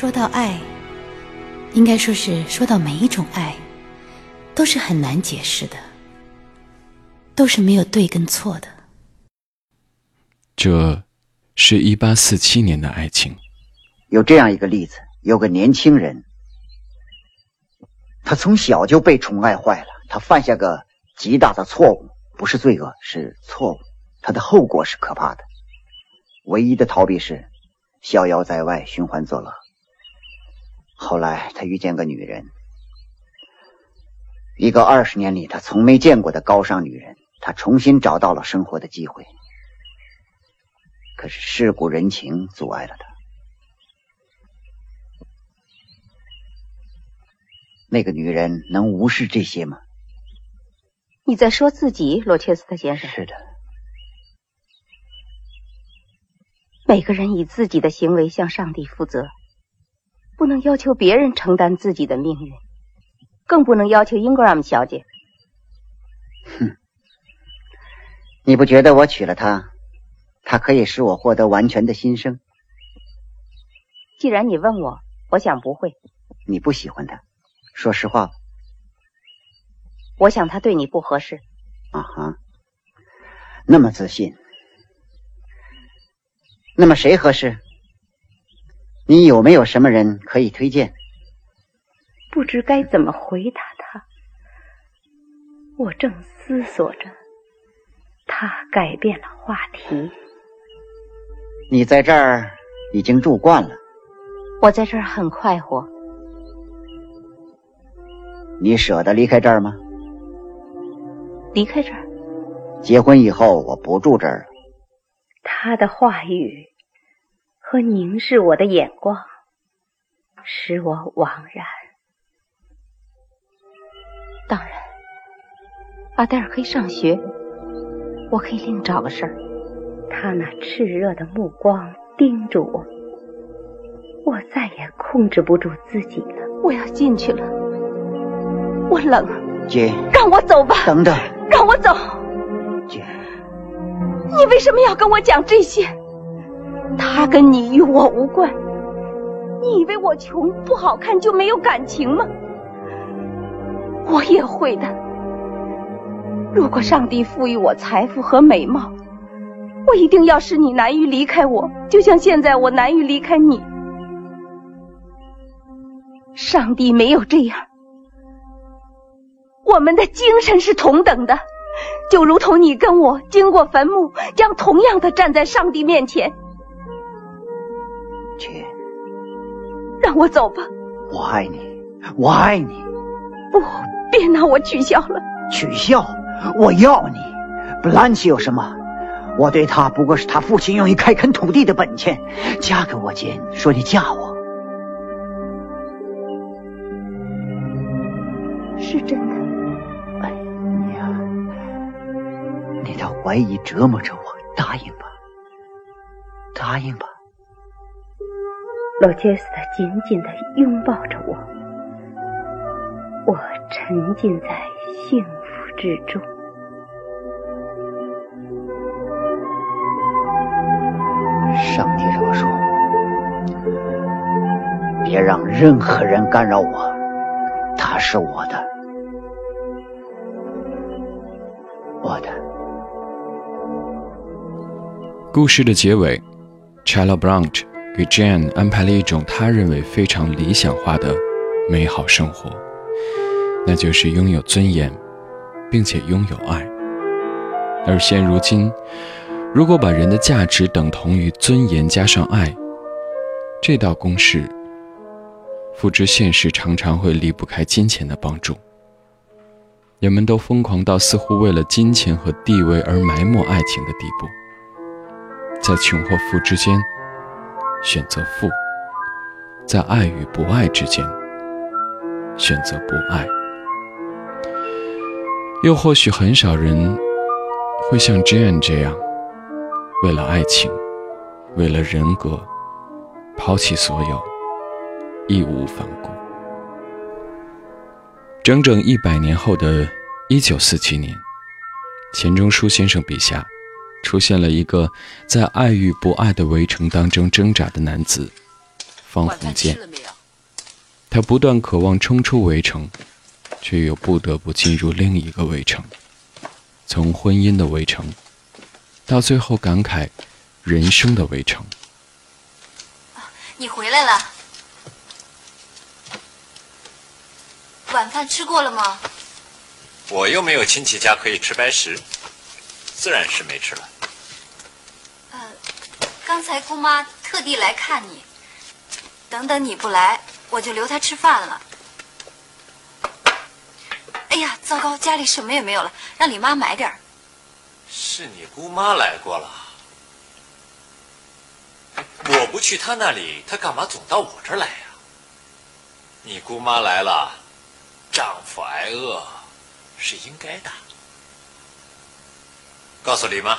说到爱，应该说是说到每一种爱，都是很难解释的，都是没有对跟错的。这，是一八四七年的爱情。有这样一个例子，有个年轻人，他从小就被宠爱坏了，他犯下个极大的错误，不是罪恶，是错误，他的后果是可怕的。唯一的逃避是逍遥在外，寻欢作乐。后来他遇见个女人，一个二十年里他从没见过的高尚女人，他重新找到了生活的机会。可是世故人情阻碍了他。那个女人能无视这些吗？你在说自己，罗切斯特先生？是的。每个人以自己的行为向上帝负责。不能要求别人承担自己的命运，更不能要求英格拉姆小姐。哼，你不觉得我娶了她，她可以使我获得完全的新生？既然你问我，我想不会。你不喜欢她，说实话。我想她对你不合适。啊哈，那么自信，那么谁合适？你有没有什么人可以推荐？不知该怎么回答他。我正思索着，他改变了话题。你在这儿已经住惯了。我在这儿很快活。你舍得离开这儿吗？离开这儿？结婚以后我不住这儿了。他的话语。和凝视我的眼光，使我惘然。当然，阿黛尔可以上学，我可以另找个事儿。他那炽热的目光盯住我，我再也控制不住自己了。我要进去了，我冷。姐，让我走吧。等等，让我走。姐，你为什么要跟我讲这些？他跟你与我无关。你以为我穷不好看就没有感情吗？我也会的。如果上帝赋予我财富和美貌，我一定要使你难于离开我，就像现在我难于离开你。上帝没有这样。我们的精神是同等的，就如同你跟我经过坟墓，将同样的站在上帝面前。姐，让我走吧。我爱你，我爱你。不，别拿我取笑了。取笑？我要你。布兰奇有什么？我对他不过是他父亲用于开垦土地的本钱。嫁给我，姐，说你嫁我。是真的。哎呀，你的怀疑折磨着我。答应吧，答应吧。罗切斯特紧紧的拥抱着我，我沉浸在幸福之中。上帝这么说，别让任何人干扰我，他是我的，我的。故事的结尾，Charlotte Bronte。给 Jane 安排了一种他认为非常理想化的美好生活，那就是拥有尊严，并且拥有爱。而现如今，如果把人的价值等同于尊严加上爱，这道公式，付之现实常常会离不开金钱的帮助。人们都疯狂到似乎为了金钱和地位而埋没爱情的地步，在穷或富之间。选择负，在爱与不爱之间选择不爱，又或许很少人会像 Jane 这样，为了爱情，为了人格，抛弃所有，义无反顾。整整一百年后的一九四七年，钱钟书先生笔下。出现了一个在爱与不爱的围城当中挣扎的男子，方鸿渐。他不断渴望冲出围城，却又不得不进入另一个围城，从婚姻的围城，到最后感慨人生的围城。你回来了，晚饭吃过了吗？我又没有亲戚家可以吃白食，自然是没吃了。呃，刚才姑妈特地来看你，等等你不来，我就留她吃饭了。哎呀，糟糕，家里什么也没有了，让李妈买点是你姑妈来过了，我不去她那里，她干嘛总到我这儿来呀？你姑妈来了，丈夫挨饿。是应该的。告诉李妈，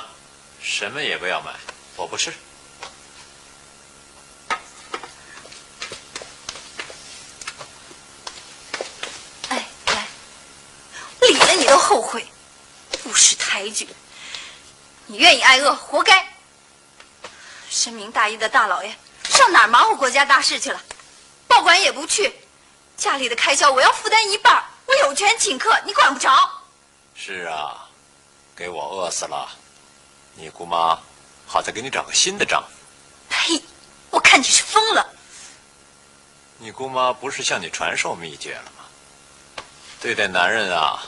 什么也不要买，我不吃。哎，来，理了你都后悔，不识抬举。你愿意挨饿，活该。深明大义的大老爷，上哪儿忙活国家大事去了？报馆也不去，家里的开销我要负担一半。我有权请客，你管不着。是啊，给我饿死了，你姑妈好再给你找个新的丈夫。呸！我看你是疯了。你姑妈不是向你传授秘诀了吗？对待男人啊，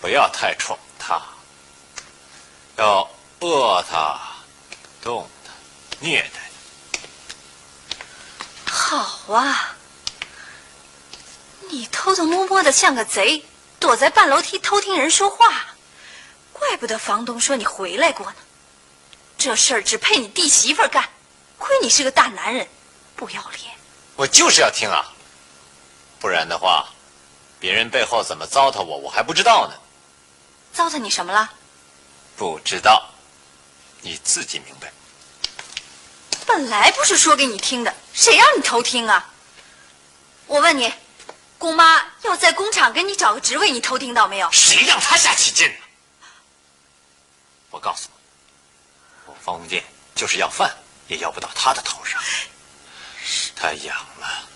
不要太宠他，要饿他、动他、虐待他。好啊。你偷偷摸摸的像个贼，躲在半楼梯偷听人说话，怪不得房东说你回来过呢。这事儿只配你弟媳妇干，亏你是个大男人，不要脸。我就是要听啊，不然的话，别人背后怎么糟蹋我，我还不知道呢。糟蹋你什么了？不知道，你自己明白。本来不是说给你听的，谁让你偷听啊？我问你。姑妈要在工厂给你找个职位，你偷听到没有？谁让她下起劲呢？我告诉你，我方鸿渐就是要饭，也要不到他的头上。他养了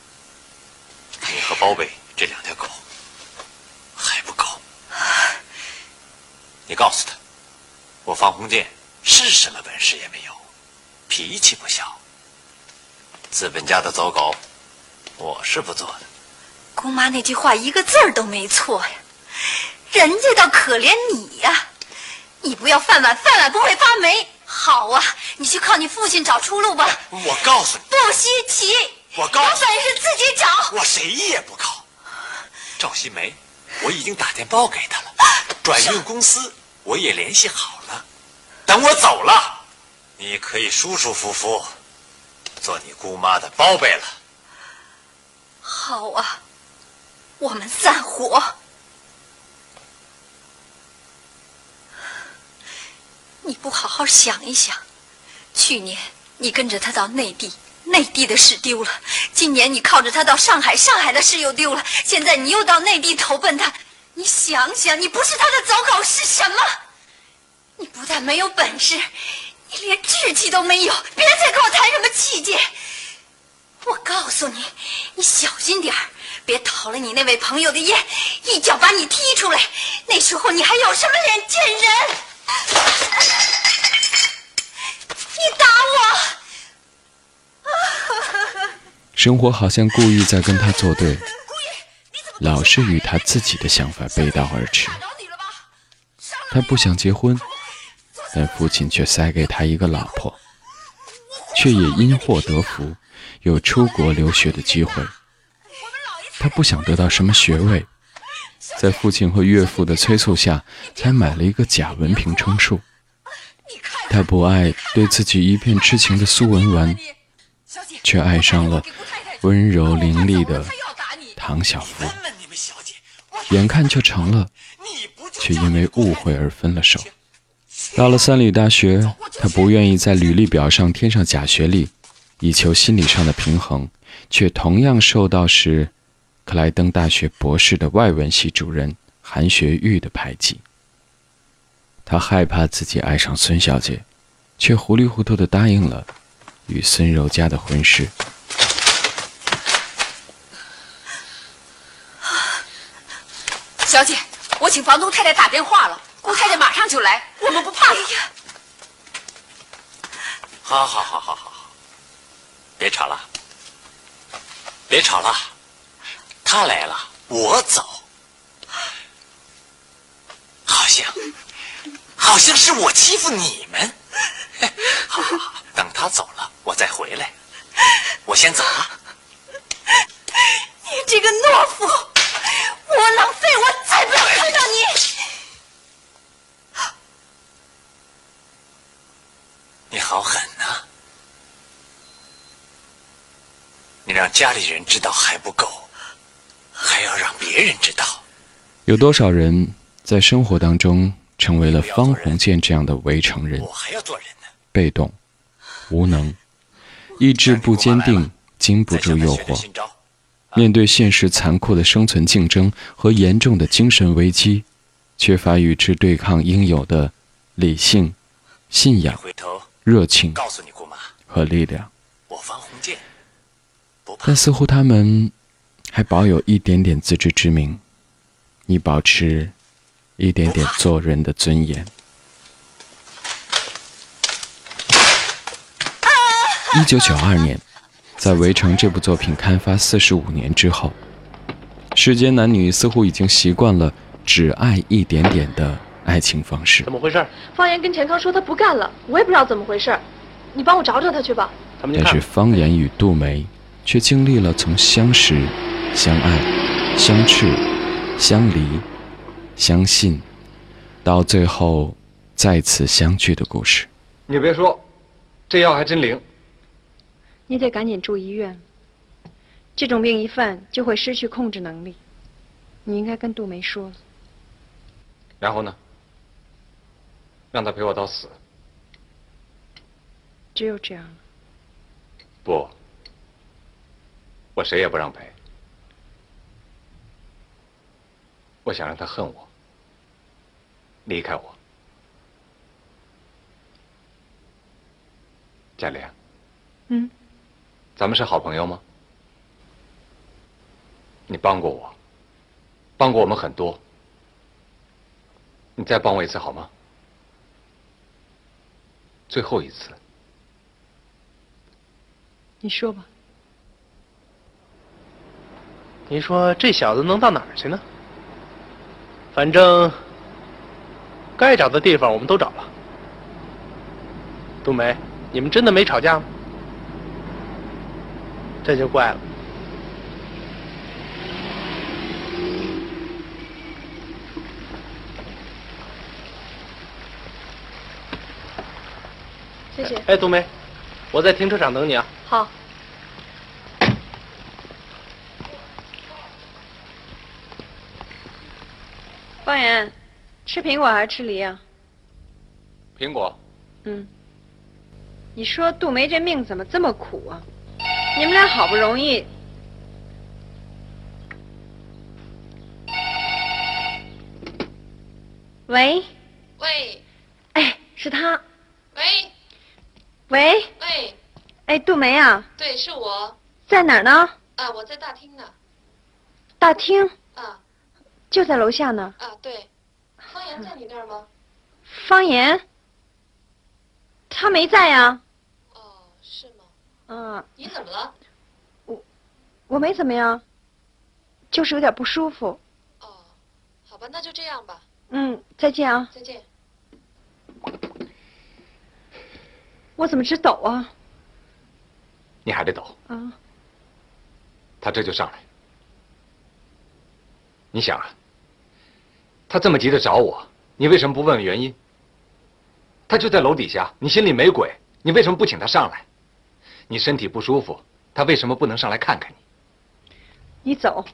你和包贝这两条狗，还不够。你告诉他，我方鸿渐是什么本事也没有，脾气不小。资本家的走狗，我是不做的。姑妈那句话一个字儿都没错呀，人家倒可怜你呀，你不要饭碗，饭碗不会发霉。好啊，你去靠你父亲找出路吧。我告诉你，不稀奇。我告诉你，有本事自己找。我谁也不靠。赵新梅，我已经打电报给他了，转运公司我也联系好了。等我走了，你可以舒舒服服做你姑妈的包贝了。好啊。我们散伙。你不好好想一想，去年你跟着他到内地，内地的事丢了；今年你靠着他到上海，上海的事又丢了。现在你又到内地投奔他，你想想，你不是他的走狗是什么？你不但没有本事，你连志气都没有。别再跟我谈什么气节！我告诉你，你小心点儿。别讨了你那位朋友的厌，一脚把你踢出来。那时候你还有什么脸见人？你打我！生活好像故意在跟他作对，老是与他自己的想法背道而驰。他不想结婚，但父亲却塞给他一个老婆，却也因祸得福，有出国留学的机会。他不想得到什么学位，在父亲和岳父的催促下，才买了一个假文凭充数。他不爱对自己一片痴情的苏文纨，却爱上了温柔伶俐的唐晓芙。眼看就成了，却因为误会而分了手。到了三里大学，他不愿意在履历表上添上假学历，以求心理上的平衡，却同样受到时。克莱登大学博士的外文系主任韩学玉的排挤。他害怕自己爱上孙小姐却糊里糊涂的答应了与孙柔嘉的婚事。小姐我请房东太太打电话了顾太太马上就来我们不怕好好好好好好别吵了别吵了。他来了，我走，好像好像是我欺负你们。好好好，等他走了，我再回来。我先走了。你这个懦夫，我浪费，我再不要看到你。你好狠呐！你让家里人知道还不够，还要让别人知道。有多少人在生活当中成为了方鸿渐这样的围城人？我还要做人呢。被动、无能、意志不坚定，经不住诱惑。面对现实残酷的生存竞争和严重的精神危机，缺乏与之对抗应有的理性、信仰、热情和力量。但似乎他们还保有一点点自知之明，你保持一点点做人的尊严。一九九二年。在《围城》这部作品刊发四十五年之后，世间男女似乎已经习惯了只爱一点点的爱情方式。怎么回事？方言跟钱康说他不干了，我也不知道怎么回事，你帮我找找他去吧。但是方言与杜梅却经历了从相识、相爱、相斥、相离、相信，到最后再次相聚的故事。你别说，这药还真灵。你得赶紧住医院。这种病一犯就会失去控制能力。你应该跟杜梅说。然后呢？让他陪我到死。只有这样了。不，我谁也不让陪。我想让他恨我，离开我。贾玲。嗯。咱们是好朋友吗？你帮过我，帮过我们很多。你再帮我一次好吗？最后一次。你说吧。您说这小子能到哪儿去呢？反正该找的地方我们都找了。冬梅，你们真的没吵架吗？这就怪了。谢谢。哎，冬梅，我在停车场等你啊。好。方言，吃苹果还是吃梨啊？苹果。嗯。你说杜梅这命怎么这么苦啊？你们俩好不容易，喂，喂，哎，是他，喂，喂，喂，哎，杜梅啊，对，是我，在哪儿呢？啊，我在大厅呢。大厅？啊，就在楼下呢。啊，对，方言在你那儿吗？方言，他没在呀。哦，是吗嗯，你怎么了？我我没怎么样，就是有点不舒服。哦，好吧，那就这样吧。嗯，再见啊。再见。我怎么直抖啊？你还得抖。啊。他这就上来。你想啊，他这么急着找我，你为什么不问问原因？他就在楼底下，你心里没鬼，你为什么不请他上来？你身体不舒服，他为什么不能上来看看你？你走，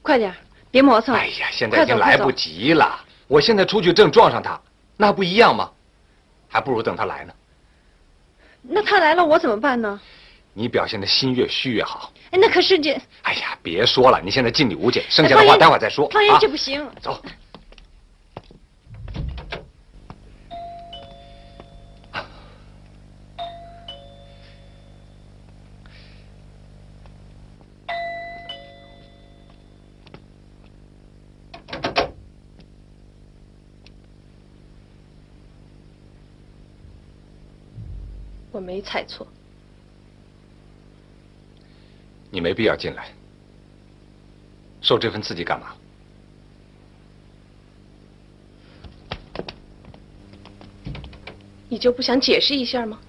快点，别磨蹭。哎呀，现在已经来不及了。我现在出去正撞上他，那不一样吗？还不如等他来呢。那他来了，我怎么办呢？你表现的心越虚越好。哎，那可是这……哎呀，别说了，你现在尽力无间，剩下的话待会儿再说。方言，这不行。走。我没猜错。你没必要进来，受这份刺激干嘛？你就不想解释一下吗？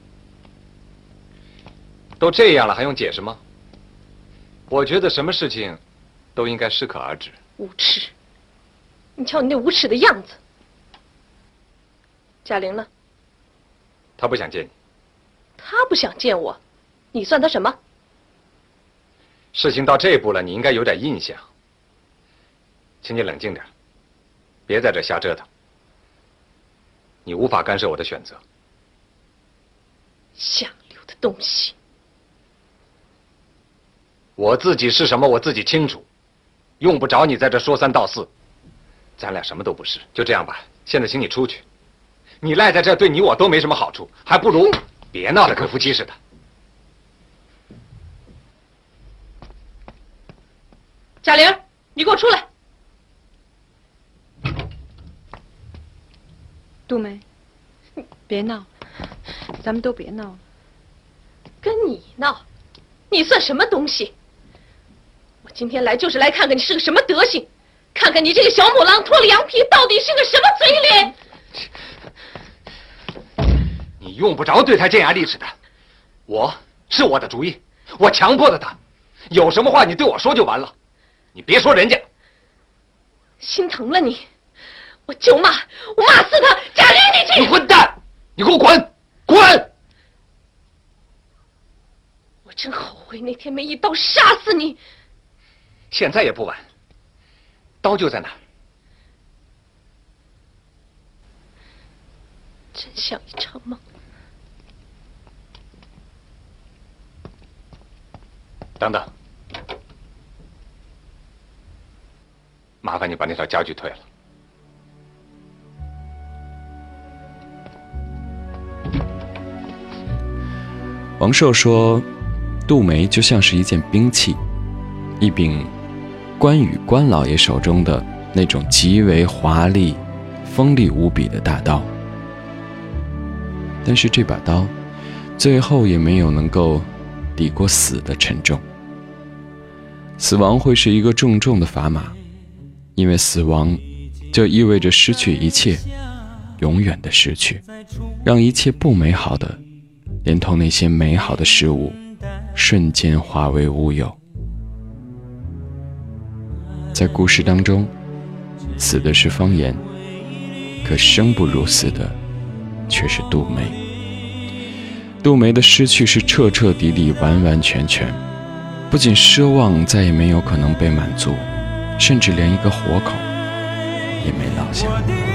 都这样了，还用解释吗？我觉得什么事情都应该适可而止。无耻！你瞧你那无耻的样子。贾玲呢？她不想见你。他不想见我，你算他什么？事情到这步了，你应该有点印象。请你冷静点，别在这瞎折腾。你无法干涉我的选择。下流的东西！我自己是什么，我自己清楚，用不着你在这说三道四。咱俩什么都不是，就这样吧。现在请你出去，你赖在这对你我都没什么好处，还不如别闹得跟夫妻似的。贾玲，你给我出来！杜梅，别闹，咱们都别闹了。跟你闹，你算什么东西？我今天来就是来看看你是个什么德行，看看你这个小母狼脱了羊皮到底是个什么嘴脸。你用不着对他尖牙利齿的，我是我的主意，我强迫的他，有什么话你对我说就完了。你别说人家，心疼了你，我就骂，我骂死他！贾玲，你去！你混蛋！你给我滚！滚！我真后悔那天没一刀杀死你。现在也不晚，刀就在那儿。真像一场梦。等等。麻烦你把那套家具退了。王寿说：“杜梅就像是一件兵器，一柄关羽关老爷手中的那种极为华丽、锋利无比的大刀。但是这把刀，最后也没有能够抵过死的沉重。死亡会是一个重重的砝码。”因为死亡，就意味着失去一切，永远的失去，让一切不美好的，连同那些美好的事物，瞬间化为乌有。在故事当中，死的是方言，可生不如死的，却是杜梅。杜梅的失去是彻彻底底、完完全全，不仅奢望再也没有可能被满足。甚至连一个活口也没落下。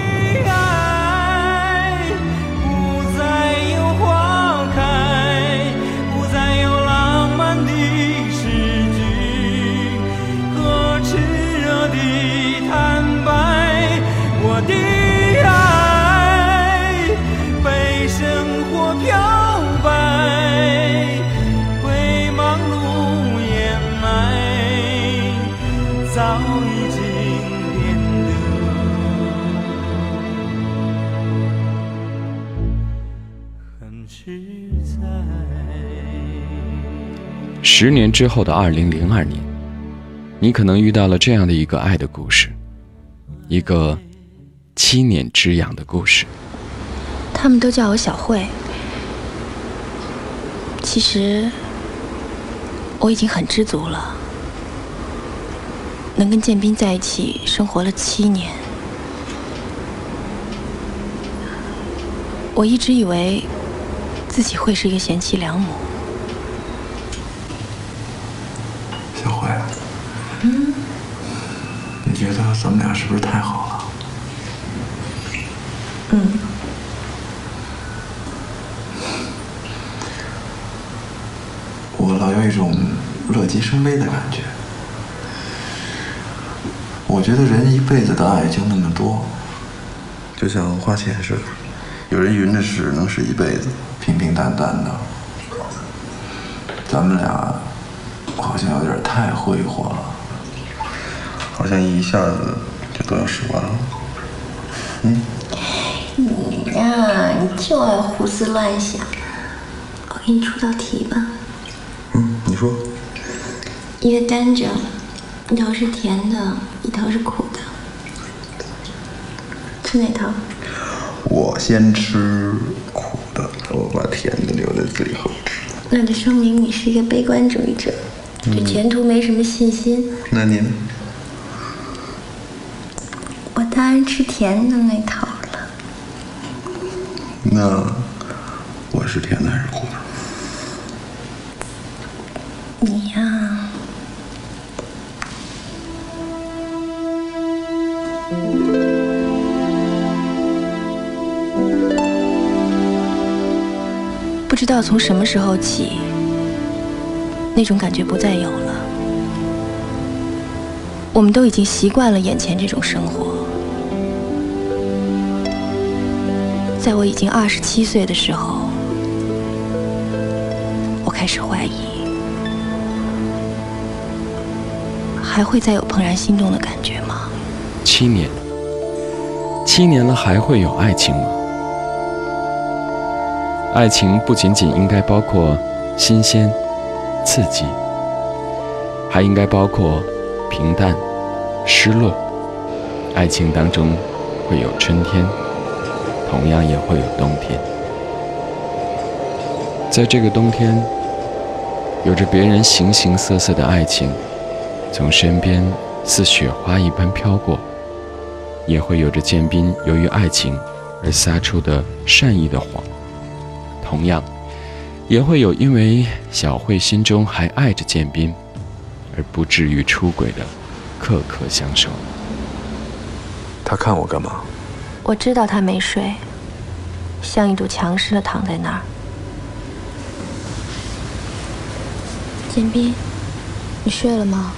十年之后的二零零二年，你可能遇到了这样的一个爱的故事，一个七年之痒的故事。他们都叫我小慧。其实我已经很知足了，能跟建斌在一起生活了七年。我一直以为自己会是一个贤妻良母。咱们俩是不是太好了？嗯。我老有一种乐极生悲的感觉。我觉得人一辈子的爱就那么多，就像花钱似的，有人匀着使能使一辈子，平平淡淡的。咱们俩好像有点太挥霍了。好像一下子就都要使完了。嗯，你呀，你就爱胡思乱想。我给你出道题吧。嗯，你说。一个甘蔗，一头是甜的，一头是苦的，吃哪头？我先吃苦的，我把甜的留在最后吃。那就说明你是一个悲观主义者，对前途没什么信心。那您？我当然吃甜的那头了。那我是甜的还是苦的？你呀，不知道从什么时候起，那种感觉不再有了。我们都已经习惯了眼前这种生活。在我已经二十七岁的时候，我开始怀疑，还会再有怦然心动的感觉吗？七年，七年了，还会有爱情吗？爱情不仅仅应该包括新鲜、刺激，还应该包括平淡、失落。爱情当中会有春天。同样也会有冬天，在这个冬天，有着别人形形色色的爱情从身边似雪花一般飘过，也会有着建斌由于爱情而撒出的善意的谎，同样，也会有因为小慧心中还爱着建斌而不至于出轨的刻刻相守。他看我干嘛？我知道他没睡，像一堵墙似的躺在那儿。简斌，你睡了吗？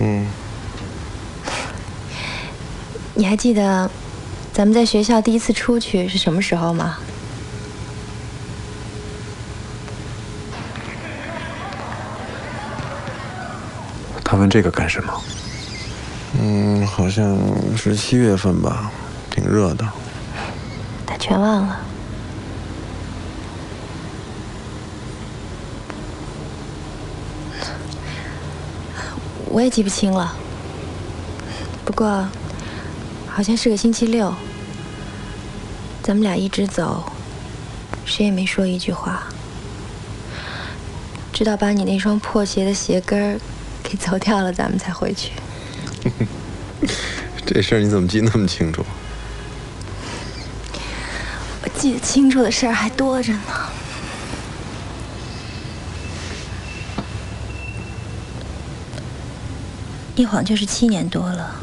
嗯。你还记得咱们在学校第一次出去是什么时候吗？他问这个干什么？嗯，好像是七月份吧，挺热的。他全忘了。我也记不清了。不过，好像是个星期六。咱们俩一直走，谁也没说一句话，直到把你那双破鞋的鞋跟儿给走掉了，咱们才回去。这事儿你怎么记那么清楚？我记得清楚的事儿还多着呢。一晃就是七年多了。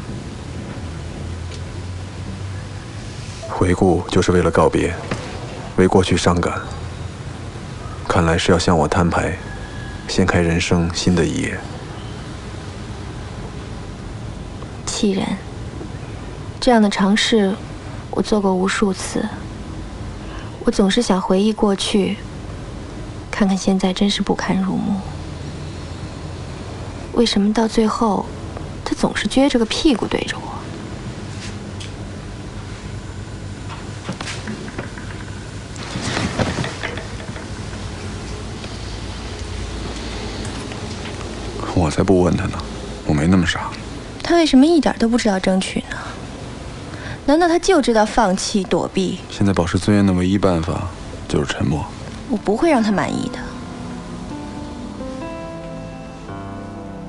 回顾就是为了告别，为过去伤感。看来是要向我摊牌，掀开人生新的一页。气人，这样的尝试我做过无数次。我总是想回忆过去，看看现在，真是不堪入目。为什么到最后，他总是撅着个屁股对着我？我才不问他呢，我没那么傻。他为什么一点都不知道争取呢？难道他就知道放弃躲避？现在保持尊严的唯一办法就是沉默。我不会让他满意的。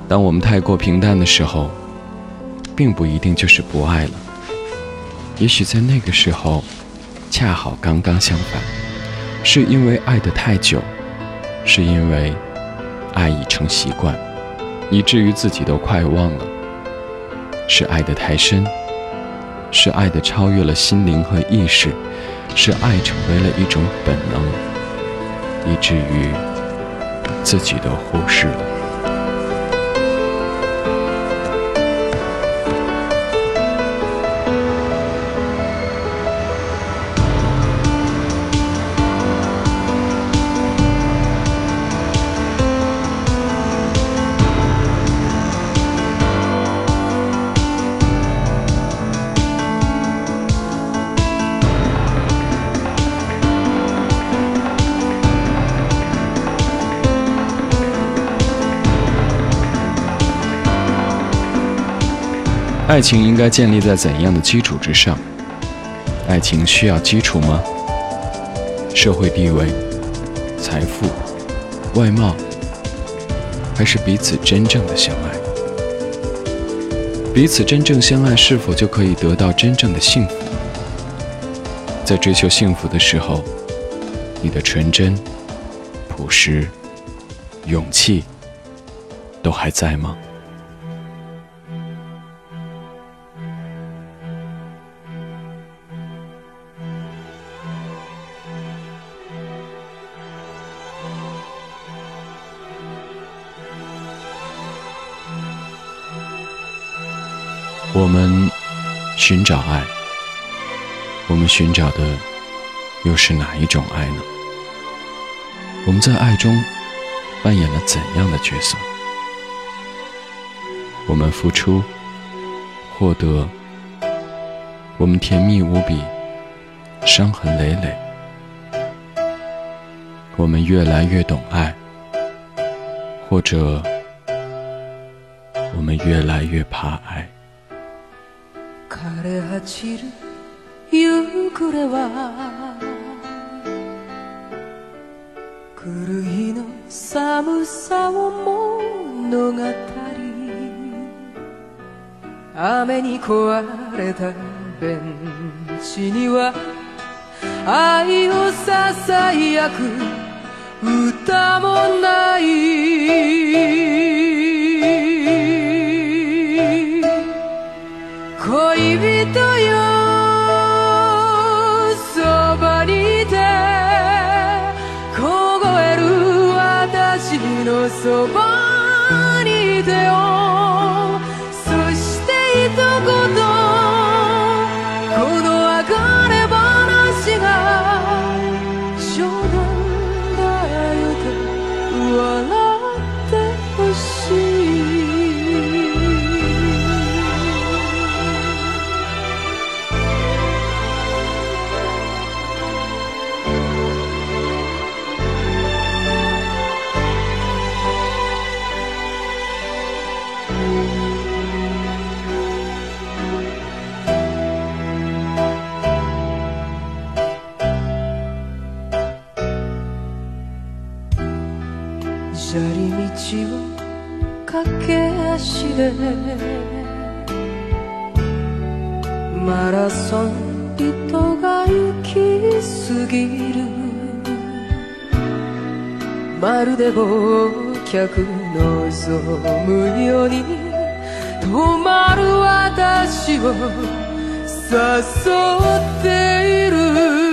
当我们太过平淡的时候，并不一定就是不爱了。也许在那个时候，恰好刚刚相反，是因为爱得太久，是因为爱已成习惯，以至于自己都快忘了。是爱得太深，是爱的超越了心灵和意识，是爱成为了一种本能，以至于自己都忽视了。爱情应该建立在怎样的基础之上？爱情需要基础吗？社会地位、财富、外貌，还是彼此真正的相爱？彼此真正相爱，是否就可以得到真正的幸福？在追求幸福的时候，你的纯真、朴实、勇气，都还在吗？寻找爱，我们寻找的又是哪一种爱呢？我们在爱中扮演了怎样的角色？我们付出、获得，我们甜蜜无比，伤痕累累，我们越来越懂爱，或者我们越来越怕爱。枯れ果ちる夕暮れは来る日の寒さを物語雨に壊れたベンチには愛をささやく歌もない。マラソン人が行き過ぎる。まるで忘却望むように止まる私を誘っている。